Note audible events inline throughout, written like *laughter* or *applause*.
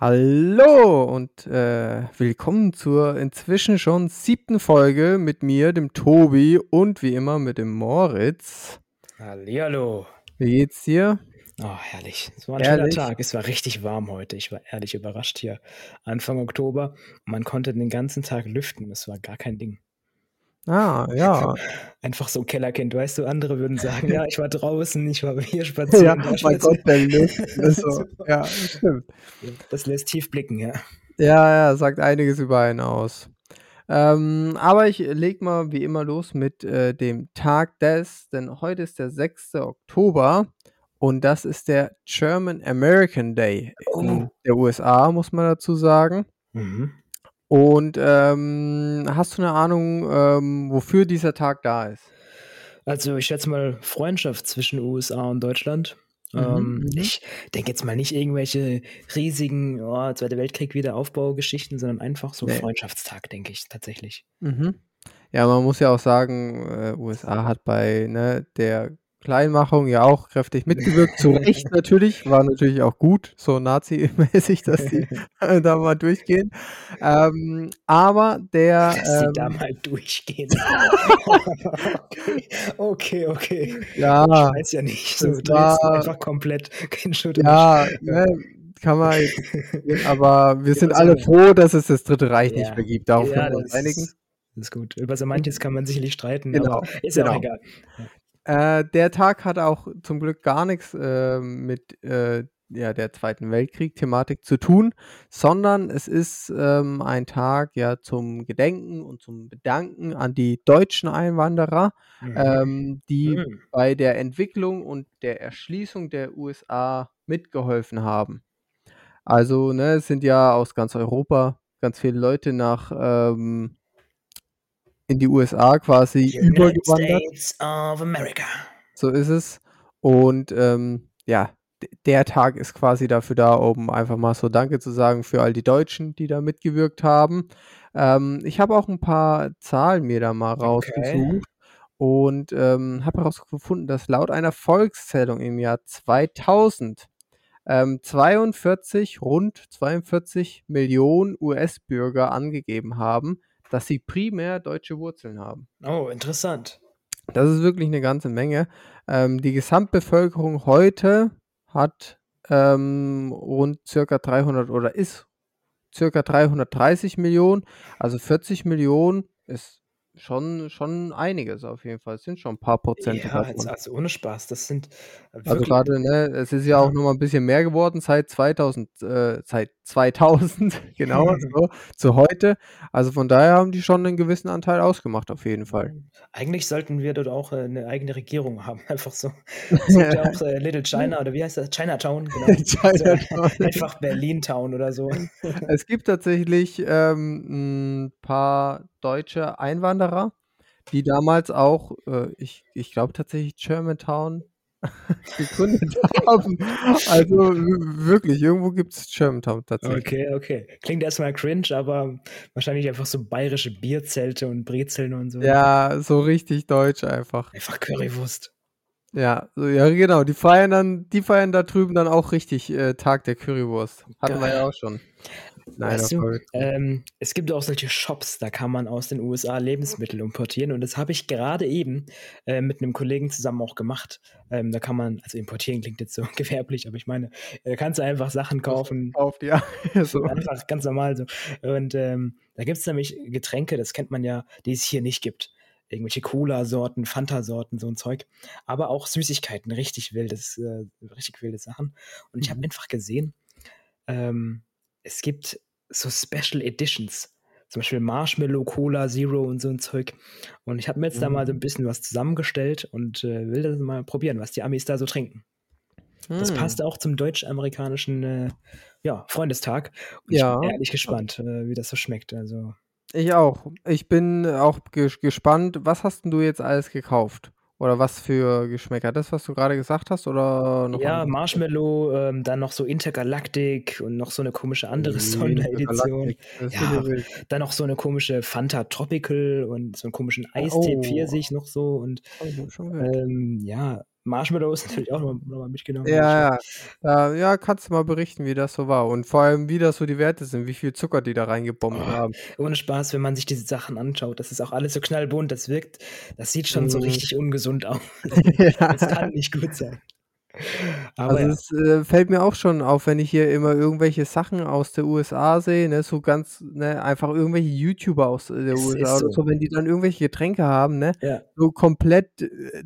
Hallo und äh, willkommen zur inzwischen schon siebten Folge mit mir, dem Tobi und wie immer mit dem Moritz. Hallihallo. Wie geht's dir? Oh, herrlich. Es war ein schöner Tag. Es war richtig warm heute. Ich war ehrlich überrascht hier. Anfang Oktober. Man konnte den ganzen Tag lüften. Es war gar kein Ding. Ah, *laughs* ja. Einfach so Kellerkind, weißt du, andere würden sagen, *laughs* ja, ich war draußen, ich war hier *laughs* spazieren. Ja, mein spazieren. Gott, der Lift. So. Ja, stimmt. Das lässt tief blicken, ja. Ja, ja, sagt einiges über einen aus. Ähm, aber ich leg mal wie immer los mit äh, dem Tag des, denn heute ist der 6. Oktober und das ist der German American Day in oh. der USA, muss man dazu sagen. Mhm. Und ähm, hast du eine Ahnung, ähm, wofür dieser Tag da ist? Also ich schätze mal Freundschaft zwischen USA und Deutschland. Mhm, ähm, mhm. ich denke jetzt mal nicht irgendwelche riesigen oh, Zweite Weltkrieg Wiederaufbaugeschichten, sondern einfach so nee. Freundschaftstag, denke ich tatsächlich. Mhm. Ja, man muss ja auch sagen, äh, USA hat bei ne, der Kleinmachung ja auch kräftig mitgewirkt. Zu Recht *laughs* natürlich, war natürlich auch gut, so Nazi-mäßig, dass die *laughs* da mal durchgehen. Ähm, aber der. Dass ähm, da mal durchgehen. *laughs* okay, okay. Ja. Ich weiß ja nicht. So, war, einfach komplett kein Schutt Ja, ne, kann man. aber wir sind alle froh, dass es das Dritte Reich ja. nicht mehr gibt. Darauf ja, können wir uns einigen. Das ist gut. Über so manches kann man sicherlich streiten, genau, aber ist ja genau. auch egal. Äh, der Tag hat auch zum Glück gar nichts äh, mit äh, ja, der Zweiten Weltkrieg-Thematik zu tun, sondern es ist ähm, ein Tag ja zum Gedenken und zum Bedanken an die deutschen Einwanderer, mhm. ähm, die mhm. bei der Entwicklung und der Erschließung der USA mitgeholfen haben. Also, ne, es sind ja aus ganz Europa ganz viele Leute nach ähm, in die USA quasi übergewandert. States of America. So ist es. Und ähm, ja, der Tag ist quasi dafür da, um einfach mal so Danke zu sagen für all die Deutschen, die da mitgewirkt haben. Ähm, ich habe auch ein paar Zahlen mir da mal rausgesucht okay. und ähm, habe herausgefunden, dass laut einer Volkszählung im Jahr 2000 ähm, 42, rund 42 Millionen US-Bürger angegeben haben, dass sie primär deutsche Wurzeln haben. Oh, interessant. Das ist wirklich eine ganze Menge. Ähm, die Gesamtbevölkerung heute hat ähm, rund circa 300 oder ist circa 330 Millionen. Also 40 Millionen ist schon, schon einiges auf jeden Fall. Es sind schon ein paar Prozent ja, davon. Also ohne Spaß, das sind Also gerade, ne, es ist ja auch noch mal ein bisschen mehr geworden seit 2000, äh, seit 2000, *laughs* genau, so, zu heute. Also von daher haben die schon einen gewissen Anteil ausgemacht, auf jeden Fall. Eigentlich sollten wir dort auch äh, eine eigene Regierung haben, *laughs* einfach so. Es gibt ja auch *laughs* äh, Little China oder wie heißt das? Chinatown, genau. Chinatown. So, einfach Berlin Town oder so. Es gibt tatsächlich ähm, ein paar deutsche Einwanderer, die damals auch, äh, ich, ich glaube tatsächlich Germantown *laughs* gegründet *laughs* haben. Also wirklich, irgendwo gibt es Germantown tatsächlich. Okay, okay. Klingt erstmal cringe, aber wahrscheinlich einfach so bayerische Bierzelte und Brezeln und so. Ja, so richtig deutsch einfach. Einfach Currywurst. Ja, so, ja, genau. Die feiern dann, die feiern da drüben dann auch richtig äh, Tag der Currywurst. Hatten Geil. wir ja auch schon. Nein, weißt du, ähm, es gibt auch solche Shops, da kann man aus den USA Lebensmittel importieren und das habe ich gerade eben äh, mit einem Kollegen zusammen auch gemacht. Ähm, da kann man, also importieren klingt jetzt so *laughs* gewerblich, aber ich meine, da kannst du einfach Sachen kaufen. Kauft, ja. *laughs* so. Einfach ganz normal so. Und ähm, da gibt es nämlich Getränke, das kennt man ja, die es hier nicht gibt irgendwelche Cola-Sorten, Fanta-Sorten, so ein Zeug, aber auch Süßigkeiten, richtig wildes, äh, richtig wilde Sachen. Und ich habe mhm. einfach gesehen, ähm, es gibt so Special Editions. Zum Beispiel Marshmallow, Cola, Zero und so ein Zeug. Und ich habe mir jetzt mhm. da mal so ein mhm. bisschen was zusammengestellt und äh, will das mal probieren, was die Amis da so trinken. Mhm. Das passt auch zum deutsch-amerikanischen äh, ja, Freundestag. Und ja. ich bin ehrlich gespannt, äh, wie das so schmeckt. Also. Ich auch. Ich bin auch gespannt. Was hast denn du jetzt alles gekauft? Oder was für Geschmäcker? Das, was du gerade gesagt hast? Oder noch Ja, Marshmallow, ähm, dann noch so Intergalactic und noch so eine komische andere Sonderedition. Ja, dann noch so eine komische Fanta Tropical und so einen komischen Eistee oh. Pfirsich noch so und oh, ähm, ja, Marshmallows *laughs* natürlich auch nochmal noch mal mitgenommen. Ja, ja. Ja, ja, kannst du mal berichten, wie das so war und vor allem, wie das so die Werte sind, wie viel Zucker die da reingebombt Oh, haben. ohne Spaß, wenn man sich diese Sachen anschaut, das ist auch alles so knallbunt, das wirkt, das sieht schon so Mhm. richtig ungesund aus. *laughs* *laughs* Ja. Das kann nicht gut sein. Aber Also, ja. es, äh, fällt mir auch schon auf, wenn ich hier immer irgendwelche Sachen aus der USA sehe, ne, so ganz ne, einfach irgendwelche YouTuber aus, äh, der Es USA ist oder so. so, wenn die dann irgendwelche Getränke haben, ne, Ja. so komplett, äh,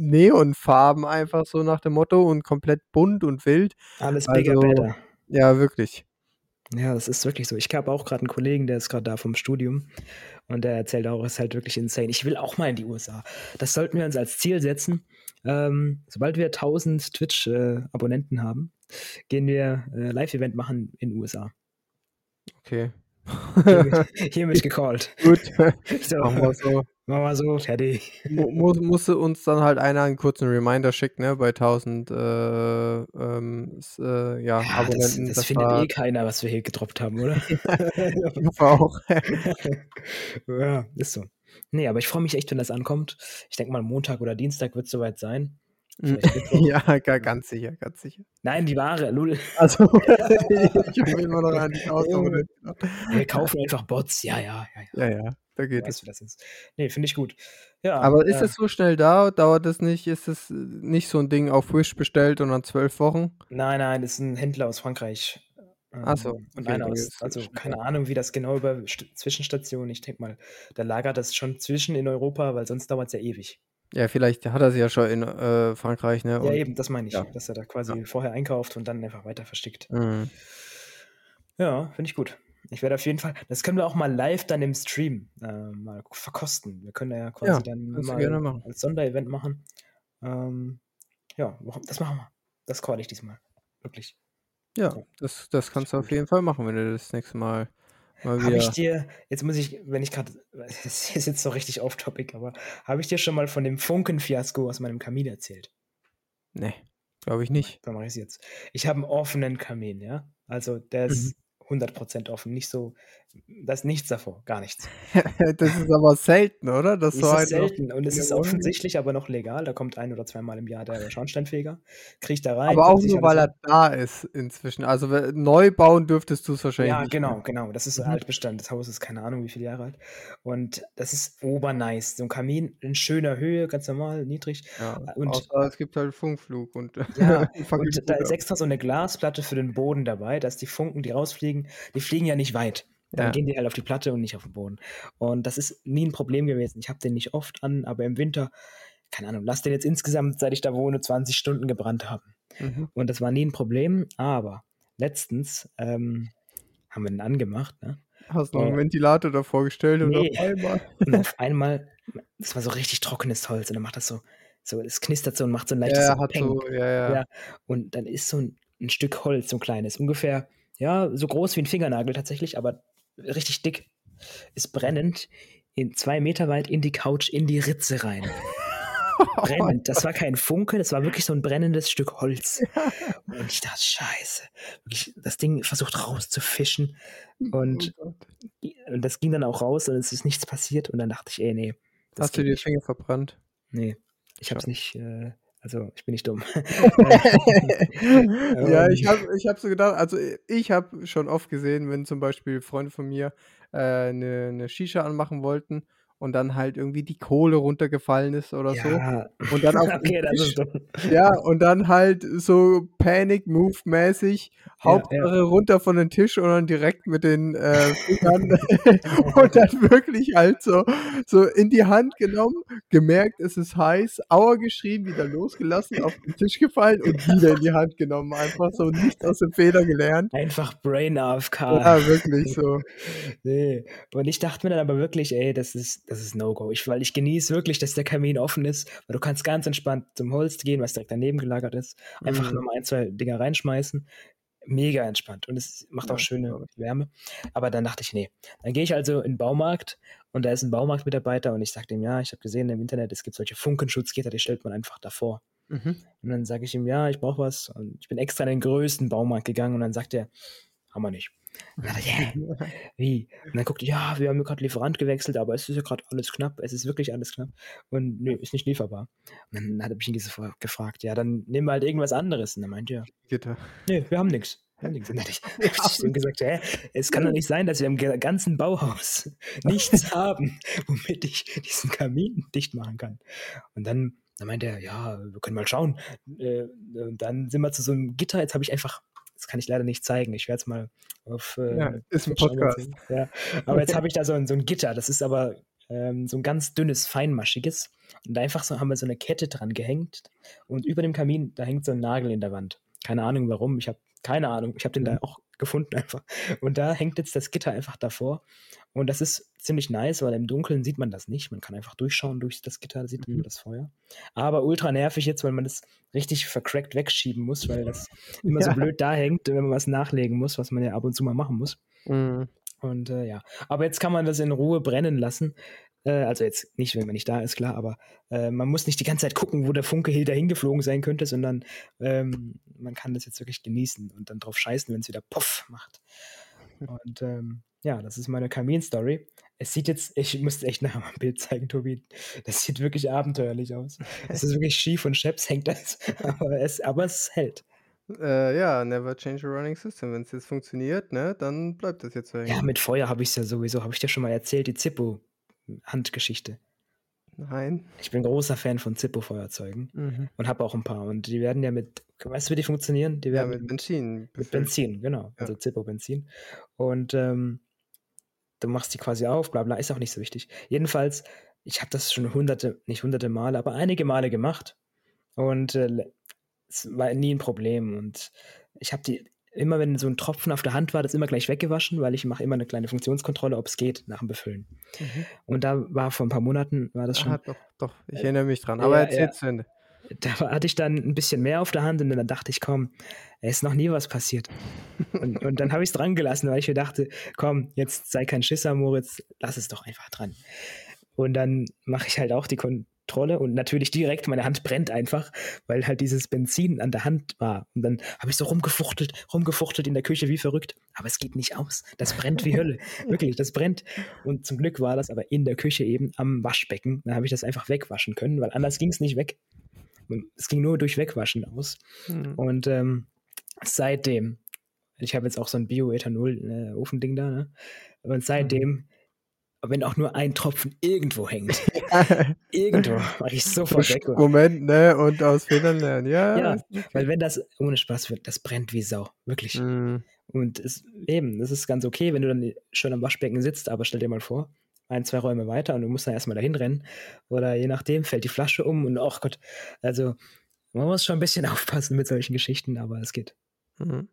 Neonfarben einfach so nach dem Motto und komplett bunt und wild. Alles Also, better. ja, wirklich. Ja, das ist wirklich so. Ich habe auch gerade einen Kollegen, der ist gerade da vom Studium und der erzählt auch, es ist halt wirklich insane. Ich will auch mal in die USA. Das sollten wir uns als Ziel setzen. Ähm, sobald wir 1000 Twitch-Abonnenten haben, gehen wir äh, Live-Event machen in den USA. Okay. Hiermit, *laughs* hiermit gecallt. Gut, *laughs* So, machen wir so. Machen wir so, fertig. Mu *laughs* muss musste uns dann halt einer einen kurzen Reminder schicken, ne, bei 1000, äh, ähm, äh, ja, Ja, das, Abonnenten. das Das findet war eh keiner, was wir hier gedroppt haben, oder? *laughs* *laughs* ich hoffe auch. ja, ist so. Nee, aber ich freue mich echt, wenn das ankommt. Ich denke mal, Montag oder Dienstag wird es soweit sein. Mittwoch. ja, ga ganz sicher, ganz sicher. Nein, die Ware, Lul. Also, ich habe immer noch an die 1000 Abonnenten gedacht. Wir kaufen einfach Bots. Ja, ja, ja, ja. Ja, ja, da geht weißt, es. das ist. Nee, finde ich gut. Ja, Aber ist äh, es so schnell da? Dauert es nicht? Ist es äh, nicht so 'n Ding auf Wish bestellt und dann 12 Wochen? nein, nein, das ist ein Händler aus Frankreich. Ach so, Ähm, und okay, einer dann aus, also keine Ahnung, wie das genau über St Zwischenstationen, ich denke mal, da lagert das schon zwischen in Europa, weil sonst dauert es ja ewig. Ja, vielleicht hat er's ja schon in, äh, Frankreich, ne, Ja, und eben, das meine ich, ja. dass er da Ja. quasi vorher einkauft und dann einfach weiter verschickt. Mhm. Ja, finde ich gut. Ich werde auf jeden Fall das können wir auch mal live dann im Stream, äh, mal verkosten. Wir können ja quasi Ja, dann mal als Sonderevent machen. Ähm, ja, das machen wir. Das call ich diesmal. Wirklich. Ja, Ja, das das kannst ich du auf jeden Fall machen, wenn du das nächste Mal mal Habe ich wieder dir jetzt muss ich, wenn ich gerade das *laughs* ist jetzt so richtig off topic, aber habe ich dir schon mal von dem Funkenfiasko aus meinem Kamin erzählt? Ne, glaube ich nicht. dann mache ich's jetzt. Ich habe 'n offenen Kamin, ja? Also, der Mhm. Ist 100 offen, nicht so da ist nichts davor, gar nichts. *laughs* Das ist aber selten, oder? Dass Es so ist selten und es ist offensichtlich aber noch legal. Da kommt ein oder zweimal im Jahr der Schornsteinfeger, kriecht da rein, Aber auch nur, weil er da ist inzwischen. Also, neu bauen dürftest du's wahrscheinlich Ja, nicht mehr. genau, genau. Das ist Mhm. Altbestand. Das Haus ist keine Ahnung, wie viele Jahre alt. Und das ist obernice. So 'n Kamin in schöner Höhe, ganz normal, niedrig. Ja, Und außer es gibt halt Funkflug und ja, *laughs* und da ist extra so 'ne Glasplatte für den Boden dabei, dass die Funken, die rausfliegen, die fliegen ja nicht weit. Dann Ja. gehen die halt auf die Platte und nicht auf den Boden. Und das ist nie 'n Problem gewesen. Ich habe den nicht oft an, aber im Winter, keine Ahnung, lass den jetzt insgesamt, seit ich da wohne, 20 Stunden gebrannt haben. Mhm. Und das war nie 'n Problem, aber letztens, ähm, haben wir den angemacht, ne? Hast noch 'n Äh, Ventilator davor gestellt und auf einmal *laughs* Und auf einmal das war so richtig trockenes Holz und dann macht das so so es knistert so und macht so 'n leichtes Ja, so ja, ja. Und dann ist so 'n 'n Stück Holz, so 'n kleines, ungefähr, ja, so groß wie 'n Fingernagel tatsächlich, aber richtig dick, ist brennend in 2 Meter weit in die Couch, in die Ritze rein. *laughs* Brennend. Das war kein Funke, das war wirklich so 'n brennendes Stück Holz. Und ich dachte: „Scheiße.“ Wirklich, das Ding versucht rauszufischen Oh und und das ging dann auch raus und es ist nichts passiert und dann dachte ich: „Ey, ne, das Hast du dir die nicht.“ Finger verbrannt? Ne, ich habe es Schade. nicht, äh also, ich bin nicht dumm. *laughs* Ja, ich Ähm. habe ich habe so gedacht also, ich habe schon oft gesehen, wenn zum Beispiel Freunde von mir, äh, 'ne 'ne Shisha anmachen wollten und dann halt irgendwie die Kohle runtergefallen ist oder so Ja, und dann auf *laughs* okay, ja, und dann halt so Panic Move mäßig, Ja. Hauptsache runter von den Tisch und dann direkt mit den, äh, *laughs* Fingern *laughs* und dann wirklich halt so so in die Hand genommen, gemerkt, es ist heiß, Aua geschrien, wieder losgelassen, auf den Tisch gefallen und wieder in die Hand genommen. Einfach so nichts aus den Federn gelernt. Einfach Brain AFK. Ja, wirklich so. Ne, und ich dachte mir dann aber wirklich: „Ey, das ist das ist No-Go.“ Ich weil ich genieße wirklich, dass der Kamin offen ist, weil du kannst ganz entspannt zum Holz gehen, was direkt daneben gelagert ist, einfach Mhm. noch mal 1, 2 Dinger reinschmeißen. Mega entspannt und es macht auch Ja, schöne. Wärme. Aber dann dachte ich: „Ne.“ Dann gehe ich also in 'n Baumarkt und da ist 'n Baumarktmitarbeiter und ich sage dem: „Ja, ich habe gesehen im Internet, es gibt solche Funkenschutzgitter, die stellt man einfach davor.“ Mhm. Und dann sage ich ihm: „Ja, ich brauche was.“ Und ich bin extra in den größten Baumarkt gegangen und dann sagt er: haben wir nicht. Dann hä, wie? Und dann guckt, ja, wir haben gerade Lieferant gewechselt, aber es ist ja gerade alles knapp, es ist wirklich alles knapp. Und nö, ist nicht lieferbar. Und dann hat er mich gefragt, ja, dann nehmen wir halt irgendwas anderes. Und er meinte, ja, Gitter. nee, wir haben nichts. Wir haben nichts. Und dann hab ich, hab ich ihm gesagt, hä, es kann doch nicht sein, dass wir im ganzen Bauhaus *laughs* nichts haben, womit ich diesen Kamin dicht machen kann. Und dann, dann meinte er, ja, wir können mal schauen. Äh, Und dann sind wir zu so einem Gitter. Jetzt habe ich einfach, das kann ich leider nicht zeigen. Ich werde es mal auf. äh, Ja, ist ein Podcast. Ja. *laughs* Aber jetzt habe ich da so ein, so ein Gitter. Das ist aber ähm, so ein ganz dünnes, feinmaschiges. Und da einfach so haben wir so eine Kette dran gehängt. Und über dem Kamin, da hängt so ein Nagel in der Wand. Keine Ahnung warum. Ich habe keine Ahnung. Ich habe den da auch gefunden *laughs* einfach. Und da hängt jetzt das Gitter einfach davor. Und das ist ziemlich nice, weil im Dunkeln sieht man das nicht. Man kann einfach durchschauen durch das Gitter, da sieht man Mhm. das Feuer. Aber ultra nervig jetzt, weil man das richtig vercrackt wegschieben muss, weil das *laughs* immer so Ja. blöd da hängt, wenn man was nachlegen muss, was man ja ab und zu mal machen muss. Mhm. Und äh, ja, aber jetzt kann man das in Ruhe brennen lassen. Äh, also jetzt nicht, wenn man nicht da ist, klar, aber äh, man muss nicht die ganze Zeit gucken, wo der Funke hier dahin geflogen sein könnte, sondern ähm, man kann das jetzt wirklich genießen und dann drauf scheißen, wenn es wieder Puff macht. Und ähm, ja, das ist meine Kamin-Story. Es sieht jetzt, ich müsste echt nachher mal ein Bild zeigen, Tobi. Das sieht wirklich abenteuerlich aus. Es ist wirklich schief und scheps hängt das, *laughs* aber es, aber es hält. Äh, ja, never change a running system. Wenn es jetzt funktioniert, ne, dann bleibt das jetzt so Ja, hängen. mit Feuer habe ich es ja sowieso, habe ich dir schon mal erzählt, die Zippo-Handgeschichte. Nein. Ich bin großer Fan von Zippo-Feuerzeugen Mhm. und habe auch ein paar. Und die werden ja mit, weißt du, wie die funktionieren? Die Ja, werden mit Benzin. mit. Benzin, genau. Ja. Also Zippo-Benzin. Und ähm, du machst die quasi auf, bla bla, ist auch nicht so wichtig. Jedenfalls, ich habe das schon hunderte, nicht hunderte Male, aber einige Male gemacht. Und äh, es war nie ein Problem. Und ich habe die, immer wenn so ein Tropfen auf der Hand war, das immer gleich weggewaschen, weil ich mache immer eine kleine Funktionskontrolle, ob es geht, nach dem Befüllen. Mhm. Und da war vor ein paar Monaten, war das schon Ah, doch, doch. Ich erinnere mich dran. Aber ja, erzähl ja. zu Ende. da hatte ich dann ein bisschen mehr auf der Hand und dann dachte ich, komm, es ist noch nie was passiert. Und, und dann habe ich es dran gelassen, weil ich mir dachte, komm, jetzt sei kein Schisser, Moritz, lass es doch einfach dran. Und dann mache ich halt auch die Kontrolle und natürlich direkt, meine Hand brennt einfach, weil halt dieses Benzin an der Hand war. Und dann habe ich so rumgefuchtelt, rumgefuchtelt in der Küche wie verrückt. Aber es geht nicht aus. Das brennt wie Hölle. *laughs* Wirklich, das brennt. Und zum Glück war das aber in der Küche eben am Waschbecken. Da habe ich das einfach wegwaschen können, weil anders ging es nicht weg. Es ging nur durch Wegwaschen aus. Mhm. Und ähm, seitdem, ich habe jetzt auch so ein Bioethanol-Ofending da, ne? Und seitdem, wenn auch nur ein Tropfen irgendwo hängt, *laughs* irgendwo, mache ich sofort weg. Moment, ne, und aus Fehlern lernen. Ja, Ja, weil wenn das ohne Spaß wird, das brennt wie Sau, wirklich. Mhm. Und es, eben, das ist ganz okay, wenn du dann schon am Waschbecken sitzt, aber stell dir mal vor, ein, zwei Räume weiter und du musst dann erstmal dahin rennen. Oder je nachdem, fällt die Flasche um und ach Gott, also man muss schon ein bisschen *laughs* aufpassen mit solchen Geschichten, aber es geht. Mhm.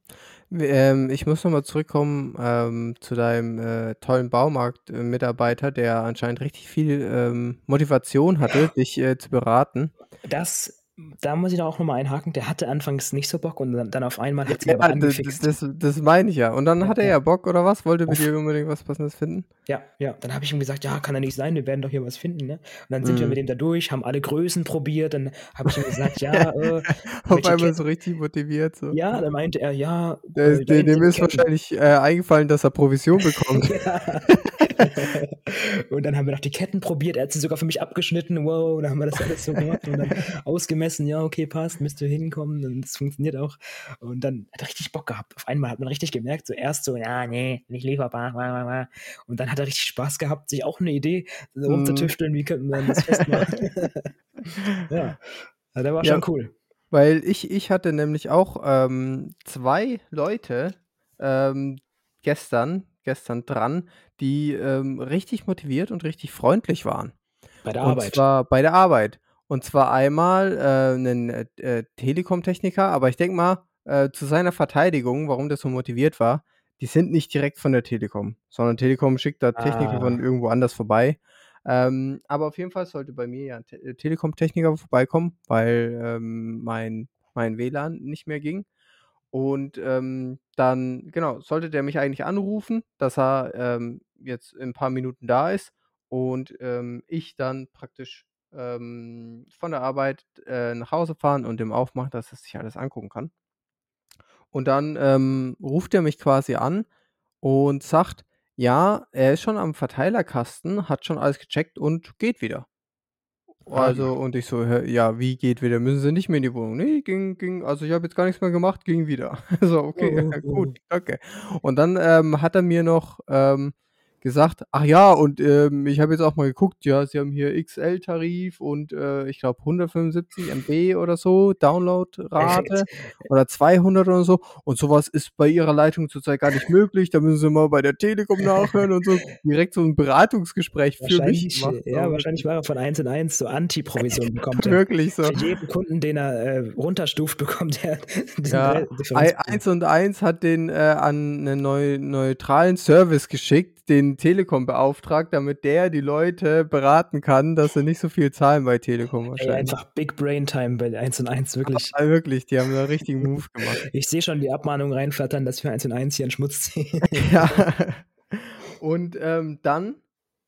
Ähm, ich muss nochmal zurückkommen ähm, zu deinem äh, tollen Baumarkt-Mitarbeiter, der anscheinend richtig viel ähm, Motivation hatte, dich äh, zu beraten. Das, da muss ich da auch nochmal einhaken, der hatte anfangs nicht so Bock und dann, dann auf einmal hat aber Ja, d- d- angefixt. das, das meine ich ja. Und dann Ja, hat er ja. ja Bock oder was? Wollte mit dir unbedingt was Passendes finden? Ja, ja, dann habe ich ihm gesagt, ja, kann ja nicht sein, wir werden doch hier was finden, ne? Und dann sind wir Mhm. mit ihm da durch, haben alle Größen probiert, dann habe ich ihm gesagt, ja, *laughs* äh, Auf einmal so richtig motiviert. So. ja, dann meinte er, ja, Der, äh, dem sind ist wahrscheinlich äh, eingefallen, dass er Provision bekommt. *laughs* Ja. *laughs* *laughs* und dann haben wir noch die Ketten probiert. Er hat sie sogar für mich abgeschnitten. Wow, dann haben wir das alles so gemacht und dann ausgemessen. Ja, okay, passt, müsst ihr hinkommen. Und das funktioniert auch. Und dann hat er richtig Bock gehabt. Auf einmal hat man richtig gemerkt, zuerst so, ja, nee, nicht lieferbar. Und dann hat er richtig Spaß gehabt, sich auch eine Idee so Mhm. rumzutüfteln, wie könnte man das festmachen. *laughs* ja, Ja, der war Ja. schon cool. Weil ich, ich hatte nämlich auch ähm, zwei Leute ähm, gestern, gestern dran, die ähm, richtig motiviert und richtig freundlich waren. Bei der Und Arbeit. zwar bei der Arbeit. Und zwar einmal äh, einen äh, äh, Telekom-Techniker, aber ich denke mal, äh, zu seiner Verteidigung, warum der so motiviert war, die sind nicht direkt von der Telekom, sondern Telekom schickt da Techniker von Ah. irgendwo anders vorbei. Ähm, aber auf jeden Fall sollte bei mir ja ein Te äh, Telekom-Techniker vorbeikommen, weil ähm, mein, mein WLAN nicht mehr ging. Und ähm, dann, genau, sollte der mich eigentlich anrufen, dass er ähm, jetzt in ein paar Minuten da ist und ähm, ich dann praktisch ähm, von der Arbeit äh, nach Hause fahren und dem aufmachen, dass er sich alles angucken kann. Und dann ähm, ruft er mich quasi an und sagt, ja, er ist schon am Verteilerkasten, hat schon alles gecheckt und geht wieder. Ah. Also, und ich so, ja, wie geht wieder? Müssen Sie nicht mehr in die Wohnung? Nee, ging, ging, also ich habe jetzt gar nichts mehr gemacht, ging wieder. *laughs* so, okay, Oh, *laughs* ja, oh, gut, danke. Und dann ähm, hat er mir noch ähm, gesagt, ach ja, und ähm, ich habe jetzt auch mal geguckt, ja, Sie haben hier XL-Tarif und äh, ich glaube 175 MB oder so, Downloadrate *laughs* oder 200 oder so. Und sowas ist bei Ihrer Leitung zurzeit gar nicht möglich. Da müssen Sie mal bei der Telekom nachhören und so. Direkt so ein Beratungsgespräch für mich Wahrscheinlich, gemacht. ja, wahrscheinlich war er von 1 in 1 so Anti-Provision *laughs* bekommt. Wirklich so. Für jeden Kunden, den er äh, runterstuft, bekommt er *laughs* Ja, Re- Differenz. Ei- eins und eins hat den äh, an einen neu, neutralen Service geschickt, den Telekom beauftragt, damit der die Leute beraten kann, dass sie nicht so viel zahlen bei Telekom Ey, wahrscheinlich. einfach Big Brain Time bei 1 und 1, wirklich. Ah, wirklich, die haben da einen richtigen Move *laughs* gemacht. Ich sehe schon die Abmahnung reinflattern, dass wir 1 und 1 hier in Schmutz ziehen. *laughs* ja. Und ähm, dann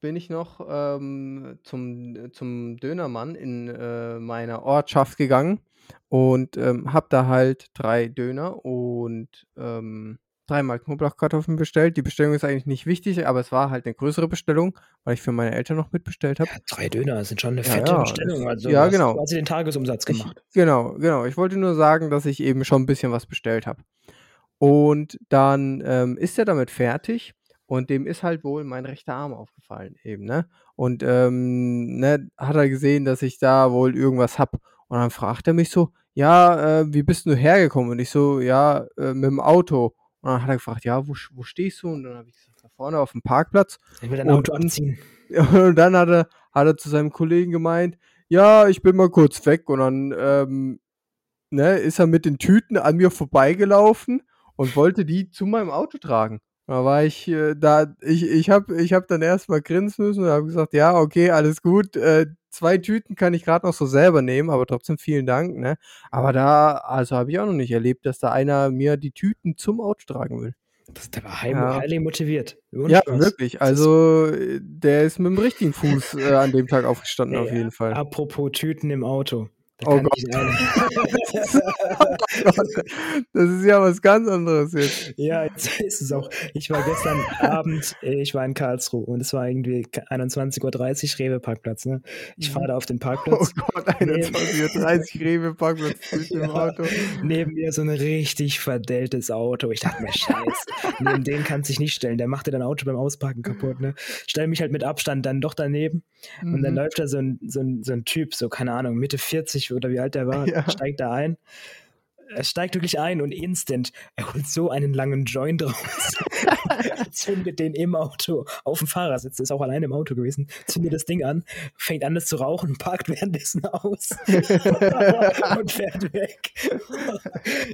bin ich noch ähm, zum, zum Dönermann in äh, meiner Ortschaft gegangen und ähm, habe da halt drei Döner und ähm, dreimal Knoblauchkartoffeln bestellt. Die Bestellung ist eigentlich nicht wichtig, aber es war halt eine größere Bestellung, weil ich für meine Eltern noch mitbestellt habe. Drei Döner sind schon eine Ja, fette ja, Bestellung. das- Also ja, du hast genau. quasi den Tagesumsatz Ich, gemacht. genau, genau. Ich wollte nur sagen, dass ich eben schon ein bisschen was bestellt habe. Und dann ähm, ist er damit fertig und dem ist halt wohl mein rechter Arm aufgefallen eben, ne? Und ähm, ne, hat er gesehen, dass ich da wohl irgendwas hab. Und dann fragt er mich so, ja, äh, wie bist du hergekommen? Und ich so, ja, äh, mit dem Auto. Und dann hat er gefragt, ja, wo, wo stehst du? Und dann habe ich gesagt, da vorne auf dem Parkplatz. Ich will dein Und Auto dann- abziehen. *laughs* Und dann hat er, hat er zu seinem Kollegen gemeint, ja, ich bin mal kurz weg. Und dann ähm, ne, ist er mit den Tüten an mir vorbeigelaufen und wollte die zu meinem Auto tragen. Da war ich äh, da, ich, ich habe ich hab dann erstmal grinsen müssen und habe gesagt, ja, okay, alles gut. Äh, zwei Tüten kann ich gerade noch so selber nehmen, aber trotzdem vielen Dank, ne? Aber da, also habe ich auch noch nicht erlebt, dass da einer mir die Tüten zum Auto tragen will. Das, der war high, Ja. highly motiviert. Ohne Ja, Spaß. wirklich. Also, äh, der ist mit dem richtigen Fuß äh, an dem Tag aufgestanden, *laughs* auf Ey, jeden Fall. Apropos Tüten im Auto. Da Oh Gott. *laughs* Das ist ja was ganz anderes jetzt. ja, jetzt ist es auch. Ich war gestern Abend, äh, ich war in Karlsruhe und es war irgendwie 21.30 Uhr Rewe-Parkplatz. Ne? Ich Mhm. fahre da auf den Oh Parkplatz. Gott, 21.30 Uhr Rewe Parkplatz Tüten im Ja. Auto. Neben mir so ein richtig verdelltes Auto. Ich dachte mir, scheiße, neben den kannst du dich nicht stellen. Der macht dir dein Auto beim Ausparken kaputt. Ne? Stell mich halt mit Abstand dann doch daneben. Und dann Mhm. läuft da so ein, so, ein, so ein Typ, so keine Ahnung, Mitte 40 oder wie alt der war, *laughs* Ja. steigt da ein. Er steigt wirklich ein und instant, er holt so einen langen Joint raus. *laughs* zündet den im Auto auf dem Fahrersitz, ist auch alleine im Auto gewesen, zündet das Ding an, fängt an, das zu rauchen, parkt währenddessen aus *laughs* und fährt weg.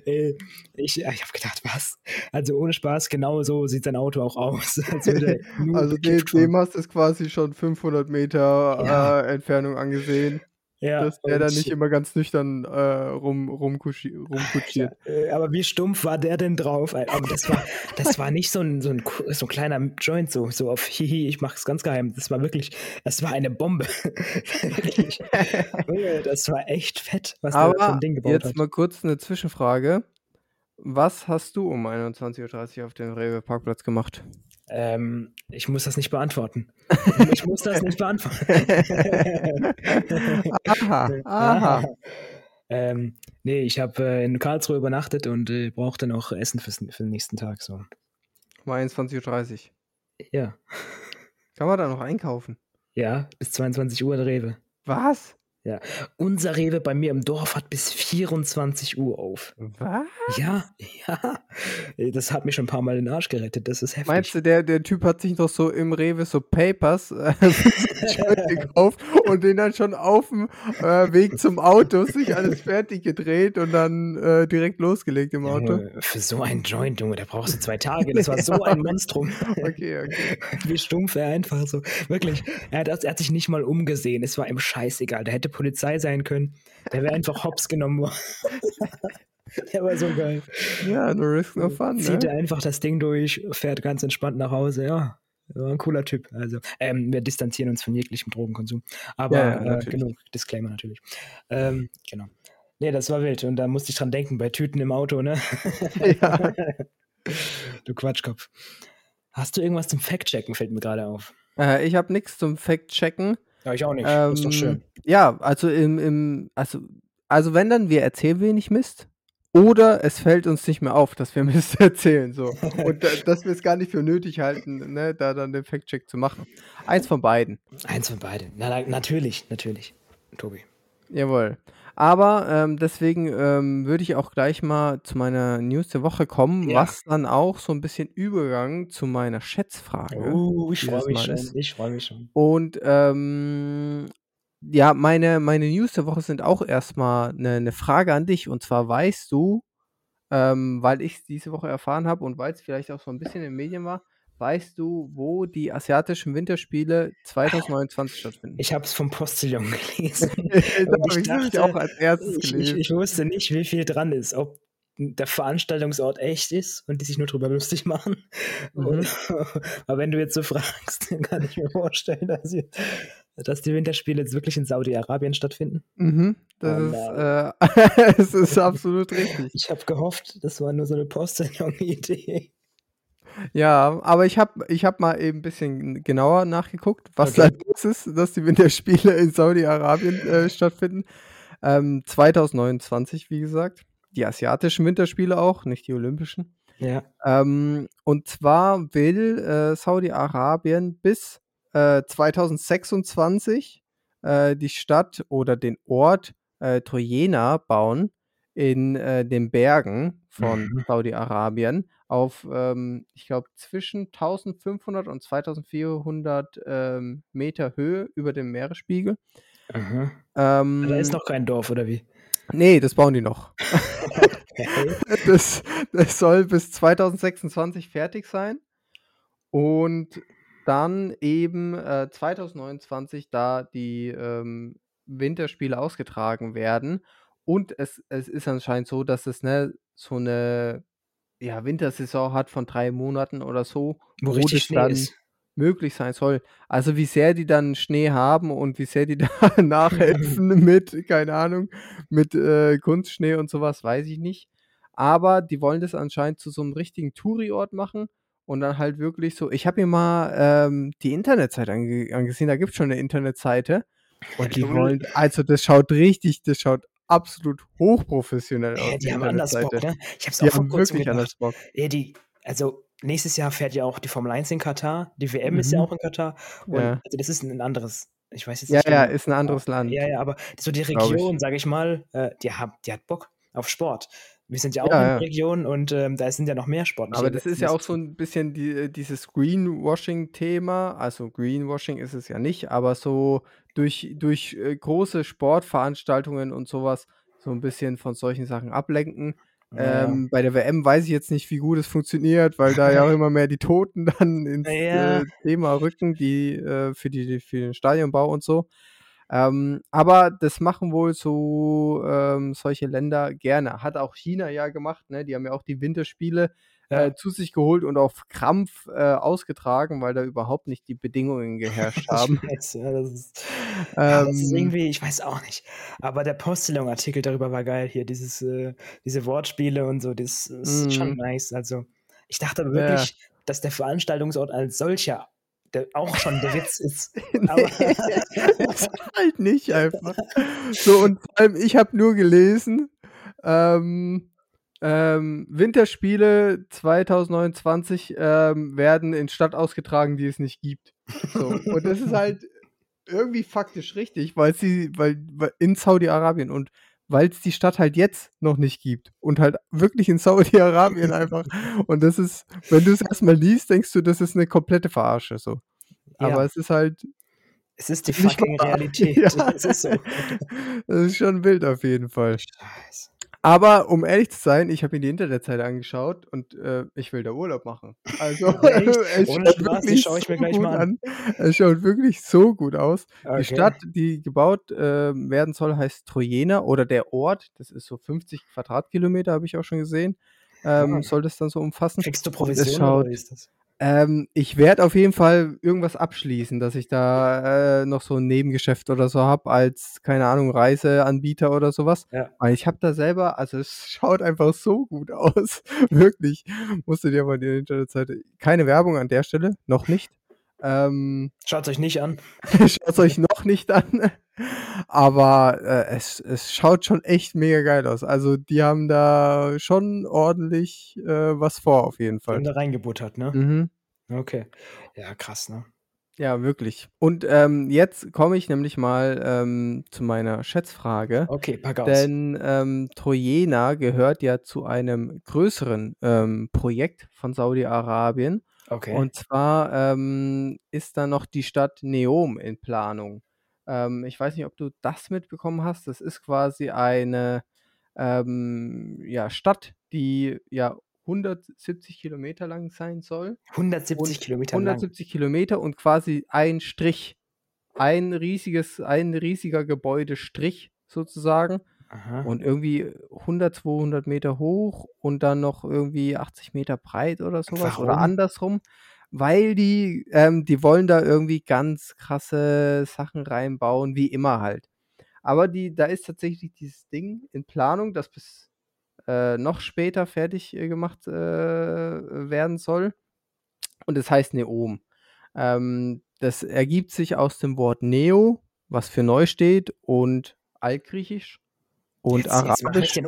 Ey, ich ich habe gedacht, was? Also ohne Spaß, genau so sieht sein Auto auch aus. Als Also dem, dem hast du es quasi schon 500 Meter Ja. äh, Entfernung angesehen, ja, dass der da nicht immer ganz nüchtern äh, rum, rumkuschi- rumkutschiert. Äh, Aber wie stumpf war der denn drauf? Aber das war, das war nicht so ein, so ein, so ein kleiner Joint, so, so auf Hihi, ich mach's ganz geheim. Das war wirklich, das war eine Bombe. *laughs* Das war echt fett, was der für Aber ein Ding gebaut jetzt hat. mal kurz eine Zwischenfrage. Was hast du um 21.30 Uhr auf dem Rewe Parkplatz gemacht? Ähm, ich muss das nicht beantworten. *laughs* Ich muss das nicht beantworten. *laughs* aha, aha. ähm, nee, ich habe äh, in Karlsruhe übernachtet und äh, brauchte noch Essen für den nächsten Tag. So. Um 21.30 Uhr. Ja. Kann man da noch einkaufen? Ja, bis 22 Uhr der Rewe. Was? Unser Rewe bei mir im Dorf hat bis 24 Uhr auf. Was? Ja, ja. Das hat mich schon ein paar Mal den Arsch gerettet. Das ist heftig. Meinst du, der, der Typ hat sich doch so im Rewe so Papers äh, *laughs* gekauft und den dann schon auf dem äh, Weg zum Auto sich alles fertig gedreht und dann äh, direkt losgelegt im Auto? Junge, für so einen Joint, Junge, da brauchst du zwei Tage. Das war so *laughs* ein Monstrum. Okay, okay. Wie stumpf er einfach so. Wirklich, er hat, er hat sich nicht mal umgesehen. Es war ihm scheißegal. Da hätte Polizei sein können. Der wäre einfach hops genommen worden. *laughs* Der war so geil. Ja, no risk, no fun, Zieht ne? er einfach das Ding durch, fährt ganz entspannt nach Hause. Ja, war ein cooler Typ. Also, ähm, wir distanzieren uns von jeglichem Drogenkonsum. Aber Ja, äh, genug Disclaimer natürlich. Ähm, genau. Nee, das war wild. Und da musste ich dran denken, bei Tüten im Auto, ne? *laughs* Ja. du Quatschkopf. Hast du irgendwas zum Fact-Checken, fällt mir gerade auf. Äh, ich habe nichts zum Fact-Checken. Ja, ich auch nicht. Ähm, ist doch schön. Ja, also im, im also, also wenn dann, wir erzählen wenig Mist. Oder es fällt uns nicht mehr auf, dass wir *laughs* Mist erzählen. So. Und da, dass wir es gar nicht für nötig halten, ne, da dann den Fact-Check zu machen. Eins von beiden. Eins von beiden. Na, na, natürlich, natürlich. Tobi. Jawohl. Aber ähm, deswegen ähm, würde ich auch gleich mal zu meiner News der Woche kommen, Ja. was dann auch so ein bisschen Übergang zu meiner Schätzfrage Oh, ich freue dieses mich Mal schon. ist. Ich freue mich schon. Und ähm, ja, meine, meine News der Woche sind auch erstmal eine, eine Frage an dich. Und zwar weißt du, ähm, weil ich es diese Woche erfahren habe und weil es vielleicht auch so ein bisschen in den Medien war, weißt du, wo die asiatischen Winterspiele 2029 stattfinden? Ich habe es vom Postillon *laughs* gelesen. *laughs* das Und habe ich ich dachte, auch als erstes ich, ich, gelesen. ich wusste nicht, wie viel dran ist. Ob der Veranstaltungsort echt ist und die sich nur drüber lustig machen. Mhm. Und, *laughs* aber wenn du jetzt so fragst, dann kann ich mir vorstellen, dass, sie, dass die Winterspiele jetzt wirklich in Saudi-Arabien stattfinden. Mhm, das Oh ist, äh, es ist absolut richtig. Ich habe gehofft, das war nur so eine Postillon-Idee. Ja, aber ich habe ich hab mal eben ein bisschen genauer nachgeguckt, was Okay. da los ist, dass die Winterspiele in Saudi-Arabien äh, *laughs* stattfinden. Ähm, 2029, wie gesagt. Die asiatischen Winterspiele auch, nicht die olympischen. Ja. Ähm, und zwar will äh, Saudi-Arabien bis äh, 2026 äh, die Stadt oder den Ort äh, Trojena bauen in äh, den Bergen von Mhm. Saudi-Arabien auf, ähm, ich glaube, zwischen 1500 und 2400 ähm, Meter Höhe über dem Meeresspiegel. Mhm. Da ist Ähm, noch kein Dorf, oder wie? nee, das bauen die noch. *laughs* Okay. *laughs* Das, das soll bis 2026 fertig sein. Und dann eben äh, 2029 da die ähm, Winterspiele ausgetragen werden. Und es, es ist anscheinend so, dass es ne, so eine ja, Wintersaison hat von drei Monaten oder so, Wo wo richtig das Schnee dann ist. möglich sein soll. Also wie sehr die dann Schnee haben und wie sehr die *laughs* da *laughs* nachhelfen mit, keine Ahnung, mit äh, Kunstschnee und sowas, weiß ich nicht. Aber die wollen das anscheinend zu so einem richtigen Touri-Ort machen und dann halt wirklich so. Ich habe mir mal ähm, die Internetseite ange angesehen, da gibt es schon eine Internetseite. Und die wollen, also das schaut richtig, das schaut absolut hochprofessionell aus. Äh, die haben anders Bock, Internetseite. ne? Ich habe es Die auch vor haben kurzem wirklich anders Bock. Ja, die, also nächstes Jahr fährt ja auch die Formel 1 in Katar. Die WM ist ja Mhm. auch in Katar. Und Ja. also das ist ein anderes, ich weiß jetzt Ja, nicht ja, genau. ist ein anderes Land, Ja, ja, aber so die. Region, sage ich mal, äh, die, hat, die hat Bock auf Sport. Wir sind ja auch Ja, in ja. der Region und ähm, da sind ja noch mehr sportliche Aber das ist ja auch so ein bisschen die, äh, dieses Greenwashing-Thema. Also Greenwashing ist es ja nicht, aber so durch, durch äh, große Sportveranstaltungen und sowas so ein bisschen von solchen Sachen ablenken. Ja. Ähm, bei der WM weiß ich jetzt nicht, wie gut es funktioniert, weil da ja auch *laughs* immer mehr die Toten dann ins Ja. äh, Thema rücken, die äh, für, die für den Stadionbau und so. Ähm, aber das machen wohl so ähm, solche Länder gerne. Hat auch China ja gemacht, ne? Die haben ja auch die Winterspiele Ja. äh, zu sich geholt und auf Krampf äh, ausgetragen, weil da überhaupt nicht die Bedingungen geherrscht *laughs* Ich haben. weiß, ja, das ist, ja, das ist Ähm, irgendwie, ich weiß auch nicht. Aber der Postillon-Artikel darüber war geil hier, dieses, äh, diese Wortspiele und so, das ist schon Mhm. nice. Also, ich dachte wirklich, dass der Veranstaltungsort als solcher der auch schon der Witz ist. *laughs* Aber ist halt nicht einfach. So, und vor allem, ich habe nur gelesen, ähm, ähm, Winterspiele 2029 ähm, werden in Stadt ausgetragen, die es nicht gibt. So, und das ist halt irgendwie faktisch richtig, weil sie, weil, weil in Saudi-Arabien und weil es die Stadt halt jetzt noch nicht gibt und halt wirklich in Saudi-Arabien *laughs* einfach. Und das ist, wenn du es erstmal liest, denkst du, das ist eine komplette Verarsche so. Aber ja, es ist halt es ist die fucking. Realität. *laughs* Ja, Es ist so. *laughs* das ist schon wild auf jeden Fall. Scheiße. Aber um ehrlich zu sein, ich habe mir die Internetseite angeschaut und äh, ich will da Urlaub machen. Also *laughs* *laughs* es Ohne schaut Spaß, die wirklich schaue ich mir so gleich gut mal an. an. Es schaut wirklich so gut aus. Die Okay. Stadt, die gebaut äh, werden soll, heißt Trojena oder der Ort, das ist so 50 Quadratkilometer, habe ich auch schon gesehen, Ah. ähm, soll das dann so umfassen. Kriegst du Provision oder schaut, wie ist das? Ähm, ich werde auf jeden Fall irgendwas abschließen, dass ich da äh, noch so ein Nebengeschäft oder so habe als, keine Ahnung, Reiseanbieter oder sowas. Ja. Weil ich habe da selber, also es schaut einfach so gut aus. *laughs* Wirklich. Musst du dir mal die Internetseite. Keine Werbung an der Stelle, noch nicht. Ähm, Schaut euch nicht an. *laughs* Schaut euch noch nicht an. Aber äh, es, es schaut schon echt mega geil aus. Also die haben da schon ordentlich äh, was vor, auf jeden Die Fall. haben da reingebuttert, ne? Mhm. Okay. Ja, krass, ne? Ja, wirklich. Und ähm, jetzt komme ich nämlich mal ähm, zu meiner Schätzfrage. Okay, pack aus. Denn ähm, Trojena gehört ja zu einem größeren ähm, Projekt von Saudi-Arabien. Okay. Und zwar ähm, ist da noch die Stadt Neom in Planung. Ähm, ich weiß nicht, ob du das mitbekommen hast. Das ist quasi eine ähm, ja, Stadt, die ja 170 Kilometer lang sein soll. 170 Und Kilometer lang. 170 Kilometer und quasi ein Strich. Ein riesiges, ein riesiger Gebäudestrich sozusagen. Aha. Und irgendwie 100, 200 Meter hoch und dann noch irgendwie 80 Meter breit oder sowas. Oder warum? andersrum. Weil die, ähm, die wollen da irgendwie ganz krasse Sachen reinbauen, wie immer halt. Aber die, da ist tatsächlich dieses Ding in Planung, das bis äh, noch später fertig äh, gemacht äh, werden soll. Und es heißt Neom. Ähm, das ergibt sich aus dem Wort Neo, was für neu steht, und Altgriechisch. Und Jetzt- jetzt Arabisch, im,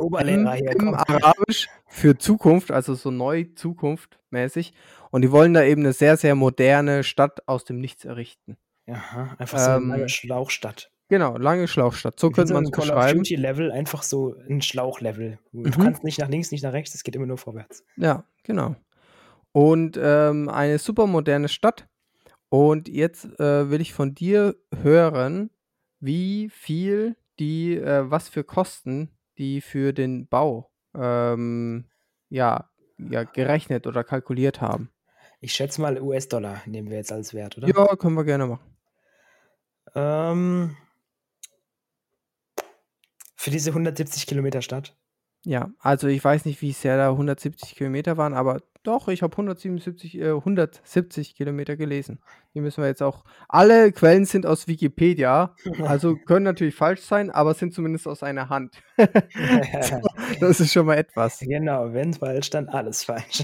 hier, im. Arabisch für Zukunft, also so neu Zukunft mäßig. Und die wollen da eben eine sehr, sehr moderne Stadt aus dem Nichts errichten. Aha, einfach so eine Ähm, lange Schlauchstadt. Genau, lange Schlauchstadt. So könnte man es beschreiben. Duty Level, einfach so ein Schlauchlevel. Du Mhm. kannst nicht nach links, nicht nach rechts, es geht immer nur vorwärts. Ja, genau. Und ähm, eine super moderne Stadt. Und jetzt äh, will ich von dir hören, wie viel die, äh, was für Kosten die für den Bau ähm, ja, ja, gerechnet oder kalkuliert haben. Ich schätze mal US-Dollar nehmen wir jetzt als Wert, oder? Ja, können wir gerne machen. Ähm, für diese 170 Kilometer Stadt. Ja, also ich weiß nicht, wie sehr da 170 Kilometer waren, aber doch, ich habe 177, äh, 170 Kilometer gelesen. Die müssen wir jetzt auch. Alle Quellen sind aus Wikipedia, *laughs* also können natürlich falsch sein, aber sind zumindest aus einer Hand. *laughs* *laughs* so, das ist schon mal etwas. genau, wenn falsch, dann alles falsch.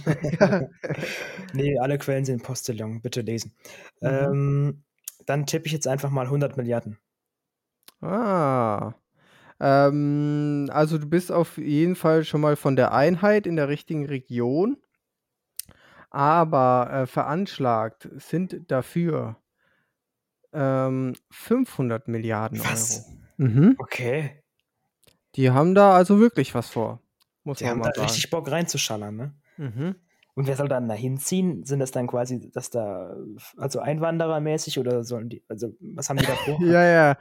Nee, alle Quellen sind Postillon, bitte lesen. Mhm. Ähm, dann tippe ich jetzt einfach mal 100 Milliarden. Ah. Ähm, also du bist auf jeden Fall schon mal von der Einheit in der richtigen Region, aber äh, veranschlagt sind dafür ähm, 500 Milliarden Was? Euro. Mhm. Okay. Die haben da also wirklich was vor, muss Die man haben mal da sagen. richtig Bock reinzuschallern, ne? Mhm. Und wer soll dann da hinziehen? Sind das dann quasi, dass da, also Einwanderermäßig oder sollen die, also was haben die da vor? *laughs* Ja, ja.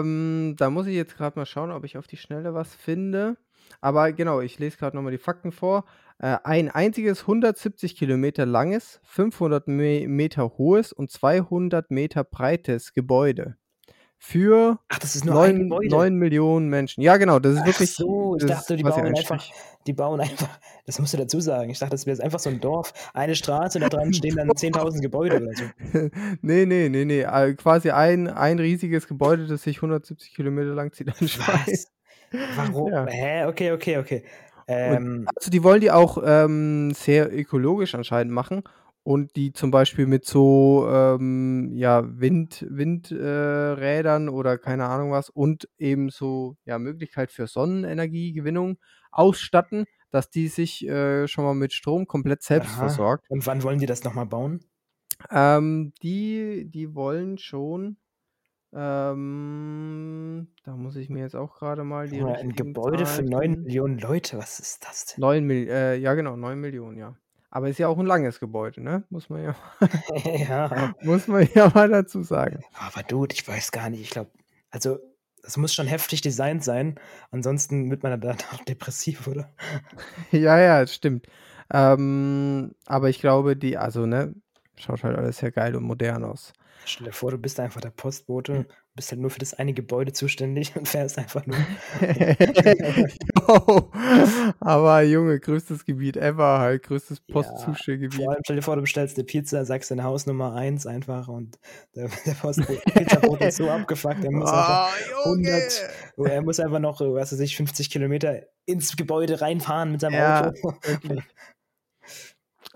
Ähm, da muss ich jetzt gerade mal schauen, ob ich auf die Schnelle was finde. Aber genau, ich lese gerade nochmal die Fakten vor. Äh, ein einziges 170 Kilometer langes, 500 Me Meter hohes und 200 Meter breites Gebäude. Für Ach, das ist nur ein 9, Gebäude. 9 Millionen Menschen. Ja, genau, das ist Ach wirklich. so, ich dachte, die bauen ein einfach, die bauen einfach, das musst du dazu sagen. Ich dachte, das wäre einfach so ein Dorf, eine Straße, da dran stehen dann *laughs* 10.000 Gebäude oder so. *laughs* nee, nee, nee, nee. äh, Quasi ein, ein riesiges Gebäude, das sich 1170 Kilometer lang zieht. Was? Warum? Ja. Hä? Okay, okay, okay. Ähm, Also die wollen die auch ähm, sehr ökologisch anscheinend machen und die zum Beispiel mit so ähm, ja, Wind, Windrädern äh, oder keine Ahnung was und eben so ja, Möglichkeit für Sonnenenergiegewinnung ausstatten, dass die sich äh, schon mal mit Strom komplett selbst aha. versorgt. Und wann wollen die das nochmal bauen? Ähm, die, die wollen schon, ähm, da muss ich mir jetzt auch gerade mal die Junge, ein Gebäude für Zahlen 9 finden. Millionen Leute, was ist das denn? 9 Mil äh, ja genau, 9 Millionen, ja. Aber ist ja auch ein langes Gebäude, ne? Muss man ja, *laughs* ja. *laughs* muss man ja mal dazu sagen. Aber Dude, ich weiß gar nicht. Ich glaube, also, das muss schon heftig designt sein. Ansonsten wird man dann *laughs* auch depressiv, oder? Ja, ja, das stimmt. Ähm, aber ich glaube, die, also, ne, schaut halt alles sehr geil und modern aus. Stell dir vor, du bist einfach der Postbote, bist halt nur für das eine Gebäude zuständig und fährst einfach nur. *laughs* Aber Junge, größtes Gebiet ever, halt, größtes Ja, Postzustellgebiet. vor allem stell dir vor, du bestellst eine Pizza, sagst deine Hausnummer 1 einfach und der, der Postbote, Pizzabote ist so abgefuckt, er muss einfach *laughs* Oh, 100, oh, er muss einfach noch, was weiß ich, 50 Kilometer ins Gebäude reinfahren mit seinem Ja, Auto. *laughs*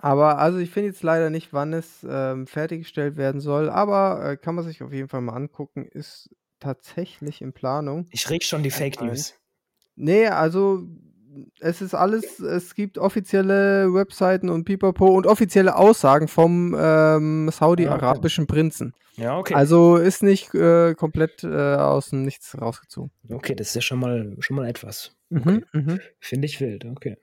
Aber also ich finde jetzt leider nicht, wann es ähm, fertiggestellt werden soll, aber äh, kann man sich auf jeden Fall mal angucken, ist tatsächlich in Planung. Ich reg schon die Fake. News. Nee, also es ist alles, es gibt offizielle Webseiten und Pipapo und offizielle Aussagen vom ähm, saudi-arabischen Prinzen. Ja, okay. Also ist nicht äh, komplett äh, aus dem Nichts rausgezogen. okay, das ist ja schon mal, schon mal etwas. Mhm, mhm. Finde ich wild, okay.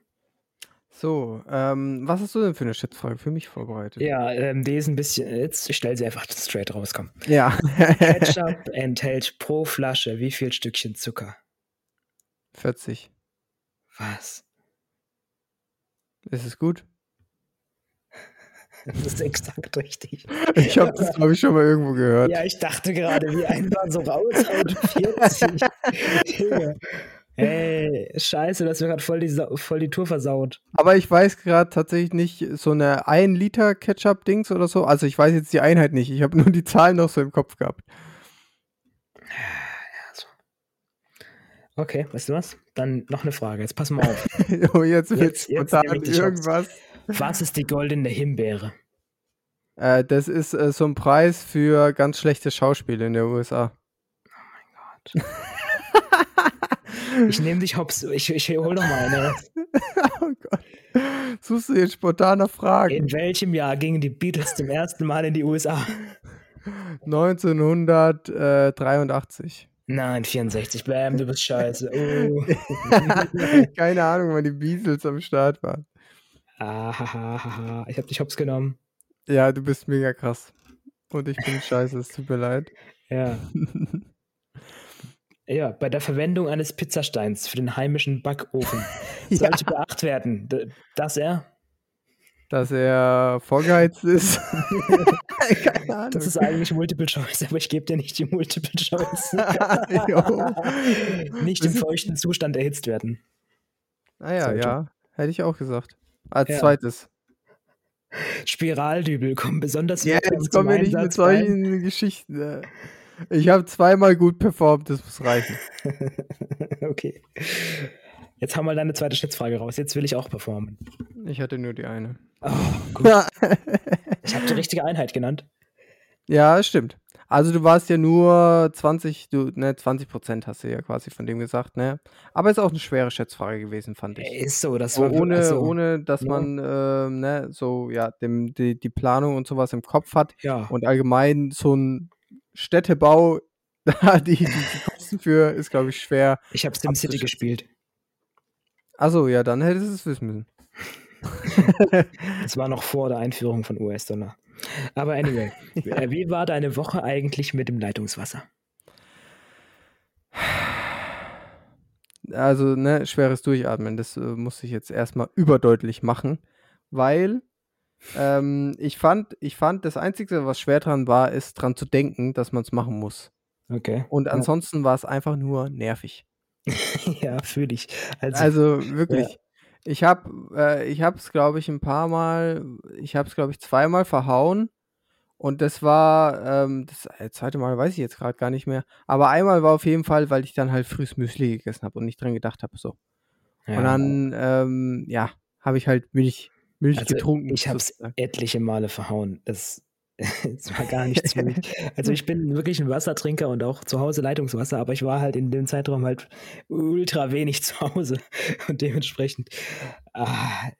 So, ähm, was hast du denn für eine Schätzfrage für mich vorbereitet? Ja, ähm, die ist ein bisschen, jetzt, ich stelle sie einfach straight raus, komm. Ja. Ketchup enthält pro Flasche wie viel Stückchen Zucker? 40. Was? Ist es gut? *laughs* Das ist exakt richtig. Ich habe das, glaube ich, schon mal irgendwo gehört. Ja, ich dachte gerade, wie ein Mann so raushaut. *laughs* 40. Hey, scheiße, das mir gerade voll die, voll die Tour versaut. Aber ich weiß gerade tatsächlich nicht so eine 1 Liter Ketchup-Dings oder so. Also ich weiß jetzt die Einheit nicht. Ich habe nur die Zahlen noch so im Kopf gehabt. Okay, weißt du was? Dann noch eine Frage. Jetzt pass mal auf. *laughs* Oh, jetzt wird spontan irgendwas. Was ist die goldene Himbeere? Äh, das ist äh, so ein Preis für ganz schlechte Schauspiele in der USA. *laughs* Ich nehme dich hops. Ich, ich hol noch mal eine. *laughs* oh Gott. Suchst du jetzt spontaner Fragen? In welchem Jahr gingen die Beatles zum ersten Mal in die USA? 1983. Nein, 64. Bam, du bist scheiße. Oh. *laughs* Keine Ahnung, wann die Beatles am Start waren. Ahahaha. Ich hab dich hops genommen. Ja, du bist mega krass. Und ich bin scheiße, es tut mir leid. Ja. *laughs* Ja, bei der Verwendung eines Pizzasteins für den heimischen Backofen *laughs* Ja. sollte beacht werden, dass er, Dass er vorgeheizt ist. *laughs* Keine Ahnung. das ist eigentlich Multiple Choice, aber ich gebe dir nicht die Multiple Choice. *laughs* Nicht im feuchten Zustand erhitzt werden. Naja. Ah ja. Hätte ich auch gesagt. Als Ja. zweites. Spiraldübel kommen besonders Ja, jetzt kommen wir nicht mit solchen Geschichten. Äh. Ich habe zweimal gut performt, das muss reichen. *laughs* okay. Jetzt hau mal deine zweite Schätzfrage raus. Jetzt will ich auch performen. Ich hatte nur die eine. Oh, gut. *laughs* Ich habe die richtige Einheit genannt. ja, stimmt. Also du warst ja nur 20, du, ne, 20 Prozent hast du ja quasi von dem gesagt, ne? Aber ist auch eine schwere Schätzfrage gewesen, fand ich. Ist so, das war ohne, also, ohne, dass ja. man, ähm, ne, so, ja, dem, die, die Planung und sowas im Kopf hat Ja, und allgemein so ein Städtebau, *laughs* da die, die, Kosten für, ist, glaube ich, schwer. ich habe SimCity gespielt. Achso, ja, dann hättest du es wissen müssen. *laughs* Das war noch vor der Einführung von US-Dollar. Aber anyway, *laughs* äh, wie war deine Woche eigentlich mit dem Leitungswasser? Also, ne, schweres Durchatmen, das äh, musste ich jetzt erstmal überdeutlich machen, weil ähm, ich fand, ich fand, das Einzige, was schwer dran war, ist dran zu denken, dass man es machen muss. Okay. Und ansonsten war es einfach nur nervig. *laughs* ja, fühle ich. Also, Also wirklich. Ich habe äh, ich habe es glaube ich ein paar mal, ich habe es glaube ich zweimal verhauen und das war ähm, das äh, zweite Mal weiß ich jetzt gerade gar nicht mehr, aber einmal war auf jeden Fall, weil ich dann halt frühs Müsli gegessen habe und nicht dran gedacht habe so. ja. Und dann ähm, ja, habe ich halt Milch Milch Also, getrunken. ich habe es etliche Male verhauen. Das, *laughs* das war gar nichts für mich. *laughs* Also ich bin wirklich ein Wassertrinker und auch zu Hause Leitungswasser, aber ich war halt in dem Zeitraum halt ultra wenig *laughs* zu Hause und dementsprechend, ah,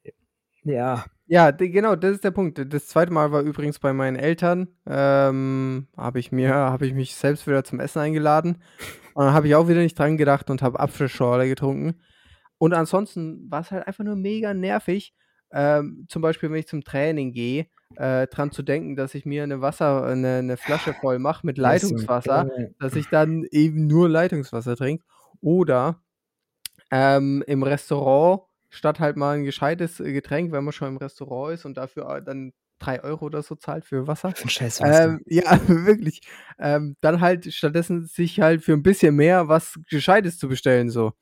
ja, Ja, genau, das ist der Punkt. Das zweite Mal war übrigens bei meinen Eltern. Ähm, habe ich mir, habe ich mich selbst wieder zum Essen eingeladen. Und dann habe ich auch wieder nicht dran gedacht und habe Apfelschorle getrunken. Und ansonsten war es halt einfach nur mega nervig. Ähm, zum Beispiel, wenn ich zum Training gehe, äh, dran zu denken, dass ich mir eine Wasser, eine, eine Flasche voll mache mit Leitungswasser, dass ich dann eben nur Leitungswasser trinke. Oder ähm, im Restaurant statt halt mal ein gescheites äh, Getränk, wenn man schon im Restaurant ist und dafür äh, dann 3 Euro oder so zahlt für Wasser. Für 'n scheiß Wasser. Ähm, *laughs* ja, wirklich. Ähm, dann halt stattdessen sich halt für ein bisschen mehr was Gescheites zu bestellen so.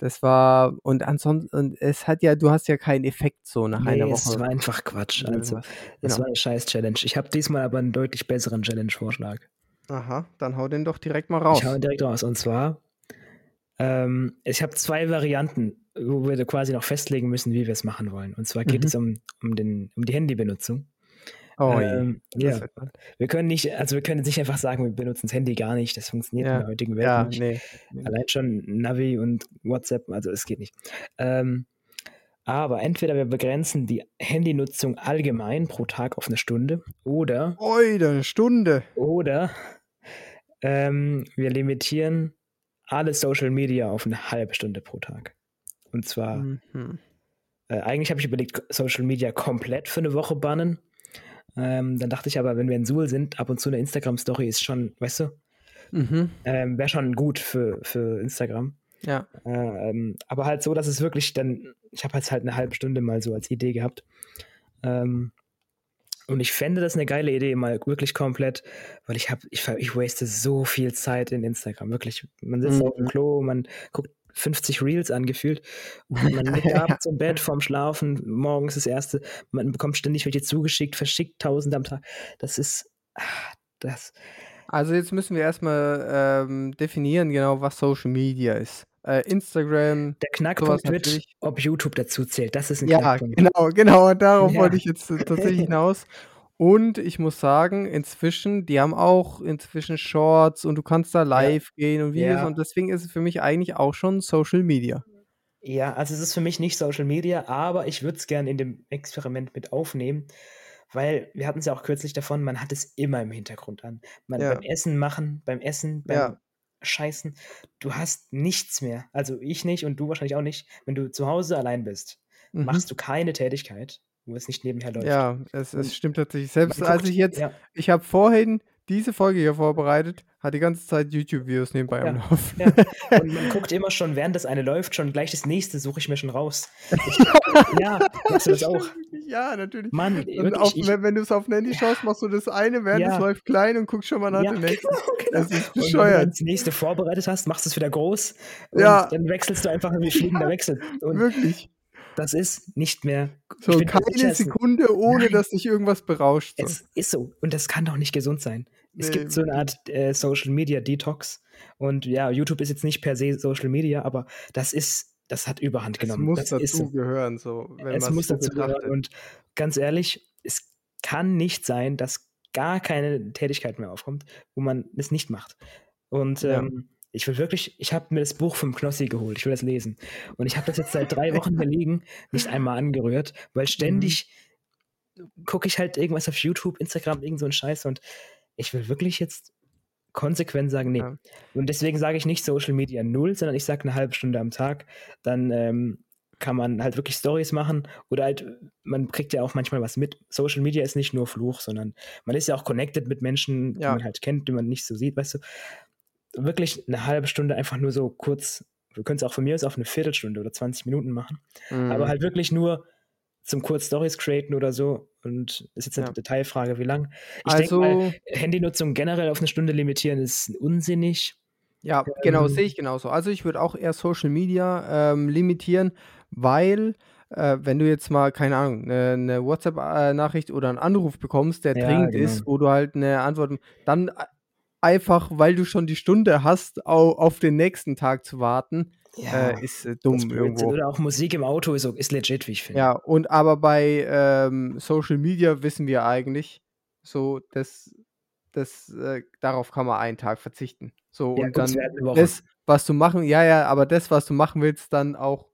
Das war und ansonsten und es hat ja du hast ja keinen Effekt so nach einer Ne, Woche. es war einfach Quatsch. Also, das Genau. war 'ne scheiß Challenge. Ich habe diesmal aber 'n deutlich besseren Challenge-Vorschlag. Aha, dann hau den doch direkt mal Ich raus. hau ihn direkt raus. Und zwar, ähm, ich habe 2 Varianten, wo wir da quasi noch festlegen müssen, wie wir's machen wollen. Und zwar geht Mhm. es um um den um die Handybenutzung. Oh Ähm, ja, wir können nicht also, wir können nicht einfach sagen, wir benutzen das Handy gar nicht. Das funktioniert in Ja, der heutigen Welt ja, nicht. ne, ne. Allein schon Navi und WhatsApp, also, es geht nicht. Ähm, aber entweder wir begrenzen die Handynutzung allgemein pro Tag auf 'ne Stunde oder Ui, da 'ne Stunde. oder, ähm, wir limitieren alle Social Media auf 'ne halbe Stunde pro Tag. Und zwar Mhm. äh, eigentlich habe ich überlegt, Social Media komplett für 'ne Woche bannen. Ähm, dann dachte ich aber, wenn wir in Suhl sind, ab und zu 'ne Instagram-Story ist schon weißt du? Mhm. Ähm, wäre schon gut für für Instagram. Ja. Ähm, aber halt so, dass es wirklich dann ich habe jetzt halt 'ne halbe Stunde mal so als Idee gehabt. Ähm, und ich fände das 'ne geile Idee, mal wirklich komplett weil ich habe ich ich waste so viel Zeit in Instagram, wirklich. Man sitzt Mhm. Klo, man guckt 50 Reels an gefühlt. Und man liegt *laughs* Ja. abends im Bett vorm Schlafen, morgens das erste man bekommt ständig welche zugeschickt, verschickt Tausende am Tag. Das ist ah, das Also, jetzt müssen wir erst mal, ähm, definieren genau, was Social Media ist. Äh, Instagram, Der Knackpunkt natürlich. ob YouTube dazu zählt. Das ist 'n Ja, Knackpunkt. genau, genau, darauf Ja. wollte ich jetzt *laughs* tatsächlich hinaus. Und ich muss sagen, inzwischen die haben auch inzwischen Shorts und du kannst da Ja. live gehen und Videos Ja. und deswegen ist es für mich eigentlich auch schon Social Media. Ja, also, es ist für mich nicht Social Media, aber ich würde es gern in dem Experiment mit aufnehmen, weil wir hatten's ja auch kürzlich davon, man hat es immer im Hintergrund an. Man Ja. beim Essen machen, beim Essen, beim Ja. Scheißen, du hast nichts mehr. Also, ich nicht und du wahrscheinlich auch nicht. Wenn du zu Hause allein bist, Mhm. machst du keine Tätigkeit, wo es nicht nebenher läuft. Ja, es es stimmt tatsächlich. Selbst als ich jetzt ja. ich habe vorhin diese Folge hier vorbereitet, hatte die ganze Zeit YouTube-Videos nebenbei am Ja, Laufen. ja. *laughs* Und man guckt immer schon, während das eine läuft, schon gleich das nächste suche ich mir schon raus. Ich *laughs* ja, machst du das auch? Ja, natürlich. Mann, wirklich, auf ich wenn wenn du's aufm Handy schaust, machst du das eine, während es Ja. läuft, klein und guckst schon mal nach Ja, dem genau, nächsten. genau. Das ist Und wenn du bescheuert. das nächste vorbereitet hast, machst du's wieder groß Ja. dann wechselst du einfach wie fliegender Wechsel. Und Wirklich. Das ist nicht mehr So keine es Sekunde, ohne nein, dass dich irgendwas berauscht so. es ist so und das kann doch nicht gesund sein. Es Ne, gibt so 'ne wirklich. Art, äh, Social Media Detox und ja, YouTube ist jetzt nicht per se Social Media, aber das ist das hat Überhand Es genommen. muss Das ist so. dazugehören, so, Es muss dazugehören betrachtet. und ganz ehrlich, es kann nicht sein, dass gar keine Tätigkeit mehr aufkommt, wo man es nicht macht. Und, Ja. ähm, ich will wirklich ich habe mir das Buch vom Knossi geholt. Ich will das lesen. Und ich habe das jetzt seit 3 Wochen hier liegen, nicht einmal angerührt, weil Mhm. ständig gucke ich halt irgendwas auf YouTube, Instagram, irgend so 'n Scheiß und ich will wirklich jetzt konsequent sagen: „Ne.“ Ja. Und deswegen sage ich nicht Social Media 0, sondern ich sage 'ne halbe Stunde am Tag. Dann, ähm, kann man halt wirklich Storys machen oder halt man kriegt ja auch manchmal was mit. Social Media ist nicht nur Fluch, sondern man ist ja auch connected mit Menschen, die Ja. man halt kennt, die man nicht so sieht, weißt du? Wirklich 'ne halbe Stunde einfach nur so kurz wir können's auch von mir aus auf 'ne Viertelstunde oder 20 Minuten machen, aber Mhm. halt wirklich nur zum kurz Storys createn oder so und ist jetzt 'ne Ja. Detailfrage, wie lang. Ich denke mal, Also Handynutzung generell auf 'ne Stunde limitieren ist unsinnig. Ja, genau, sehe Ähm ich genauso. Also, ich würde auch eher Social Media, ähm, limitieren, weil, äh, wenn du jetzt mal, keine Ahnung, 'ne 'ne WhatsApp äh, Nachricht oder 'n Anruf bekommst, der Ja, dringend genau. ist, wo du halt 'ne Antwort dann ei einfach, weil du schon die Stunde hast, au auf den nächsten Tag zu warten, Ja, äh, ist, äh, dumm irgendwo. Oder auch Musik im Auto ist ist legit, wie ich finde. Ja, und aber bei, ähm, Social Media wissen wir eigentlich so, dass das äh, darauf kann man einen Tag verzichten. So Ja und dann das, was du machen ja, ja, aber das, was du machen willst, dann auch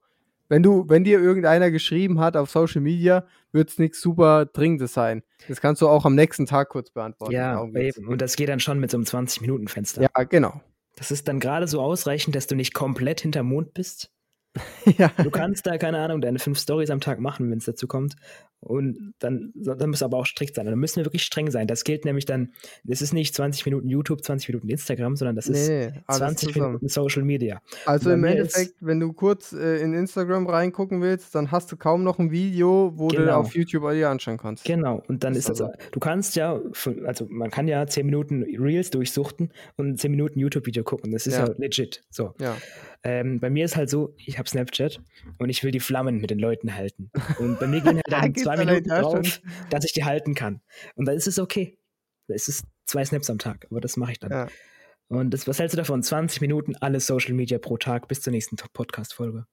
wenn du wenn dir irgendeiner geschrieben hat auf Social Media, wird's nix super Dringendes sein. Das kannst du auch am nächsten Tag kurz beantworten. Ja, eben. Und das geht dann schon mit so 'nem 20 Minuten Fenster. Ja, genau. Das ist dann grade so ausreichend, dass du nicht komplett hinterm Mond bist, *laughs* ja. Du kannst da, keine Ahnung, deine fünf Stories am Tag machen, wenn es dazu kommt. Und dann, dann musst du aber auch strikt sein. Dann müssen wir wirklich streng sein. Das gilt nämlich dann, das ist nicht 20 Minuten YouTube, 20 Minuten Instagram, sondern das ist nee, 20 zusammen. Minuten Social Media. Also im Endeffekt, wenn du kurz äh, in Instagram reingucken willst, dann hast du kaum noch ein Video, wo genau. du auf YouTube dir anschauen kannst. Genau, und dann das ist das, also, du kannst ja, also man kann ja 10 Minuten Reels durchsuchten und 10 Minuten YouTube-Video gucken. Das ist ja, ja legit. So. Ja. Ähm, bei mir ist halt so, ich habe Snapchat und ich will die Flammen mit den Leuten halten. Und bei mir gehen halt *laughs* dann zwei Minuten drauf, dass ich die halten kann. Und dann ist es okay. Da ist es zwei Snaps am Tag, aber das mache ich dann. Ja. Und das, was hältst du davon? 20 Minuten alle Social Media pro Tag bis zur nächsten Podcast-Folge.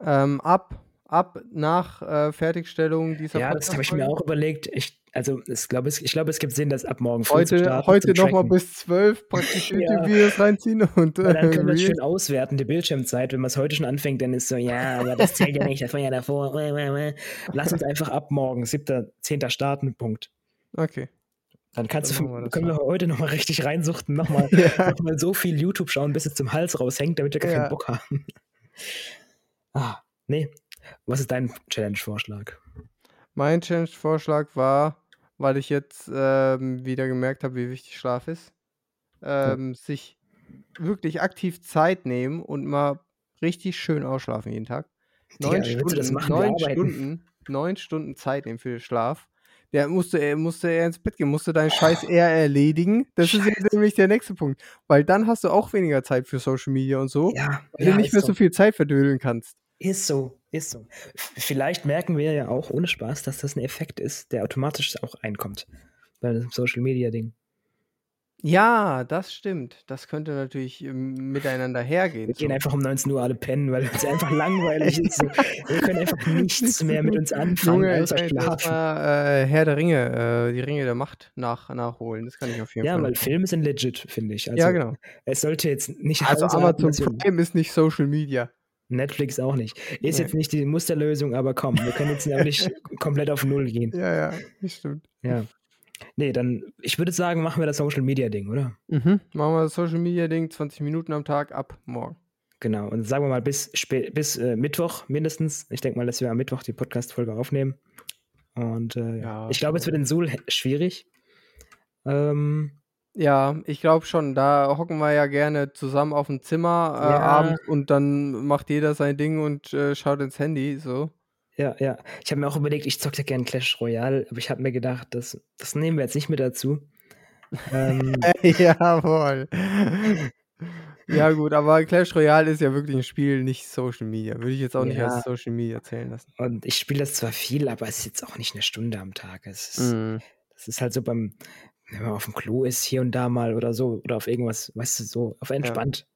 Ähm, ab ab nach äh, Fertigstellung dieser Ja, das habe ich mir auch überlegt. Ich, also ich glaube, es, glaub, es gibt Sinn, das ab morgen früh heute, zu starten. Heute nochmal bis zwölf praktisch *laughs* YouTube-Videos ja. reinziehen und äh, dann können wir das schön auswerten, die Bildschirmzeit. Wenn man es heute schon anfängt, dann ist so, ja, aber das zählt ja nicht, das war ja davor. Lass uns einfach ab morgen, 7., 10. starten, Punkt. Okay. Dann kannst dann du, können wir heute nochmal richtig reinsuchten, nochmal *laughs* ja. noch so viel YouTube schauen, bis es zum Hals raushängt, damit wir gar ja. keinen Bock haben. ah, nee, was ist dein Challenge-Vorschlag? Mein Challenge-Vorschlag war, weil ich jetzt ähm, wieder gemerkt habe, wie wichtig Schlaf ist, ähm, ja. sich wirklich aktiv Zeit nehmen und mal richtig schön ausschlafen jeden Tag. Neun, ja, Stunden, neun, Stunden, neun Stunden Zeit nehmen für den Schlaf. Der musste, er musste er ins Bett gehen, musste deinen Scheiß eher erledigen. Das Scheiße. ist nämlich der nächste Punkt. Weil dann hast du auch weniger Zeit für Social Media und so, ja, weil ja, du nicht mehr so. so viel Zeit verdödeln kannst. Ist so, ist so. Vielleicht merken wir ja auch ohne Spaß, dass das ein Effekt ist, der automatisch auch einkommt bei dem Social Media Ding. Ja, das stimmt. Das könnte natürlich ähm, miteinander hergehen. Wir gehen einfach um 19 Uhr alle pennen, weil es einfach *laughs* langweilig ist. Wir können einfach nichts mehr mit uns anfangen, Junge, außer schlafen. Mal, äh, Herr der Ringe, äh, die Ringe der Macht nach, nachholen. Das kann ich auf jeden ja, Fall. Ja, weil Filme sind legit, finde ich. Also, ja, genau. Es sollte jetzt nicht Also Amazon Prime ist nicht Social Media. Netflix auch nicht. Ist nee. jetzt nicht die Musterlösung, aber komm, wir können jetzt ja nicht *laughs* komplett auf Null gehen. Ja, ja, das stimmt. Ja. Nee, dann, ich würde sagen, machen wir das Social Media Ding, oder? Mhm. Machen wir das Social Media Ding, 20 Minuten am Tag ab morgen. Genau, und sagen wir mal bis, bis äh, Mittwoch mindestens. Ich denke mal, dass wir am Mittwoch die Podcast-Folge aufnehmen. Und äh, ja, ich glaube, es wird in Suhl schwierig. Ähm, ja, ich glaube schon. Da hocken wir ja gerne zusammen auf dem Zimmer äh, Ja. abends und dann macht jeder sein Ding und äh, schaut ins Handy, so. Ja, ja. Ich habe mir auch überlegt, ich zocke ja gerne Clash Royale, aber ich habe mir gedacht, das, das nehmen wir jetzt nicht mit dazu. Ähm, *laughs* Jawohl. Ja, gut, aber Clash Royale ist ja wirklich ein Spiel, nicht Social Media. Würde ich jetzt auch nicht als Social Media zählen lassen. und ich spiele das zwar viel, aber es ist jetzt auch nicht eine Stunde am Tag. Es ist, Mhm. das ist halt so beim, wenn man auf dem Klo ist, hier und da mal oder so, oder auf irgendwas, weißt du, so, auf entspannt.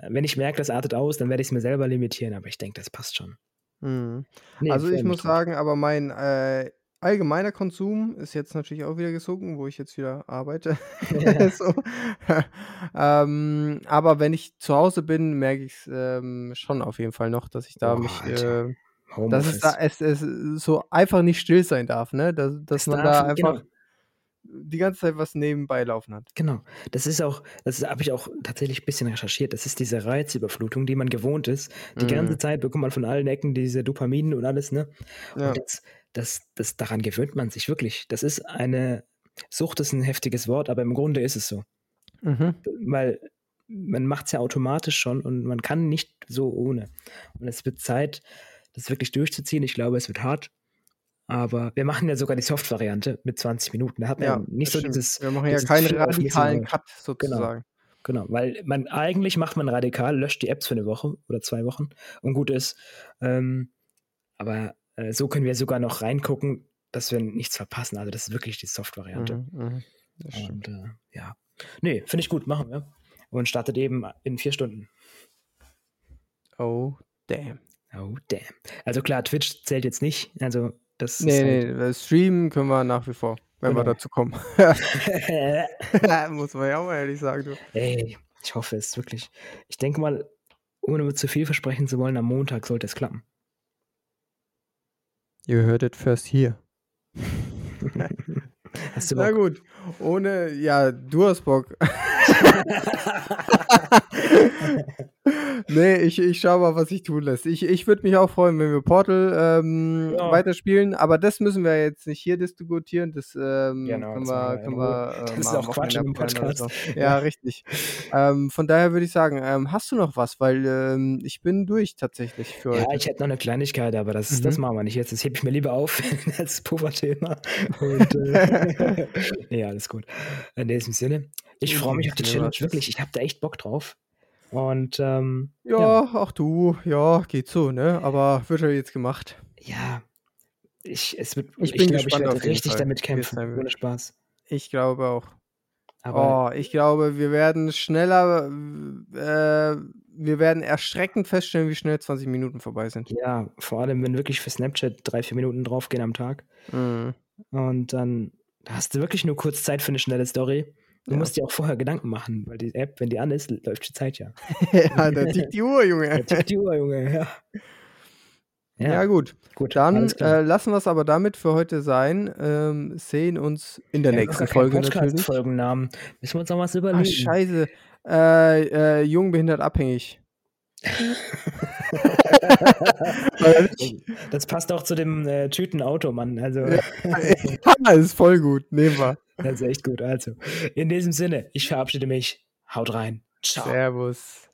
Ja. Wenn ich merke, das artet aus, dann werde ich es mir selber limitieren, aber ich denke, das passt schon. Mhm. Nee, also ich muss sagen, aber mein äh, allgemeiner Konsum ist jetzt natürlich auch wieder gesunken, wo ich jetzt wieder arbeite. Ja. *laughs* *laughs* so. *laughs* ähm, aber wenn ich zu Hause bin, merke ich es ähm, schon auf jeden Fall noch, dass ich da oh, mich äh, dass es da es, es so einfach nicht still sein darf, ne? Dass, dass man da einfach genau die ganze Zeit was nebenbei laufen hat. Genau. Das ist auch, das habe ich auch tatsächlich ein bisschen recherchiert. Das ist diese Reizüberflutung, die man gewohnt ist. Die mhm. ganze Zeit bekommt man von allen Ecken diese Dopamin und alles, ne? Ja. Und das, das, das, daran gewöhnt man sich wirklich. Das ist eine, Sucht ist ein heftiges Wort, aber im Grunde ist es so. Mhm. Weil man macht es ja automatisch schon und man kann nicht so ohne. Und es wird Zeit, das wirklich durchzuziehen. Ich glaube, es wird hart. Aber wir machen ja sogar die Soft-Variante mit 20 Minuten. Da hat man ja, nicht so dieses. Wir machen ja keinen radikalen Cut sozusagen. Genau. genau, weil man eigentlich macht man radikal, löscht die Apps für eine Woche oder zwei Wochen und gut ist. Ähm, aber äh, so können wir sogar noch reingucken, dass wir nichts verpassen. Also das ist wirklich die Soft-Variante. Mhm, mh. Und äh, ja. Nee, finde ich gut, machen wir. Und startet eben in vier Stunden. Oh, damn. Oh, damn. Also klar, Twitch zählt jetzt nicht. Also das nee, halt nee, streamen können wir nach wie vor, wenn genau. wir dazu kommen. *laughs* *laughs* Muss man ja auch mal ehrlich sagen. Du. Ey, ich hoffe es wirklich. Ich denke mal, ohne zu viel versprechen zu wollen, am Montag sollte es klappen. You heard it first here. *laughs* hast du Bock? Na gut, ohne, ja, du hast Bock. Nee, ich, ich schau mal, was sich tun lässt. Ich, ich würde mich auch freuen, wenn wir Portal ähm, Ja. weiterspielen, aber das müssen wir jetzt nicht hier diskutieren. Das ähm, Genau, können das wir, können äh, *laughs* Das ist auch Quatsch abklären oder so. Podcast. Ja, Ja. richtig. Ähm, von daher würde ich sagen, ähm, hast du noch was? Weil ähm, ich bin durch tatsächlich für Ja, heute. ich hätte noch eine Kleinigkeit, aber das, das Mhm. machen wir nicht jetzt. Das hebe ich mir lieber auf *laughs* als Pufferthema. Und, äh, *laughs* nee, alles gut. In diesem Sinne, ich freue mich auf die Challenge, das. wirklich. Ich habe da echt Bock drauf. Und ähm, ja, Ja, ach du, ja, geht so, ne? Aber wird ja jetzt gemacht. ja, ich, es wird, Ich ich bin glaube, ich gespannt werde auf jeden richtig Fall, damit kämpfen. Ohne wird. Spaß. Ich glaube auch. Aber Oh, ich glaube, wir werden schneller, äh, wir werden erschreckend feststellen, wie schnell 20 Minuten vorbei sind. ja, vor allem, wenn wirklich für Snapchat drei, vier Minuten draufgehen am Tag. Mhm. Und dann hast du wirklich nur kurz Zeit für eine schnelle Story. Du Ja. musst dir auch vorher Gedanken machen, weil die App, wenn die an ist, läuft die Zeit ja. *laughs* ja, da tickt die Uhr, Junge. Da tickt die Uhr, Junge, ja. Ja, Ja, gut. gut, Dann äh, lassen wir es aber damit für heute sein. Ähm, sehen uns in der noch nächsten Folge natürlich. Podcast-Folgennamen. Müssen wir uns noch was überlegen. scheiße. Äh, äh, jung, behindert, abhängig. *laughs* Das passt auch zu dem äh, Tütenauto, Mann. Also, Ja, ist voll gut. Nehmen wir. Das ist echt gut. Also, in diesem Sinne, ich verabschiede mich. Haut rein. Ciao. Servus.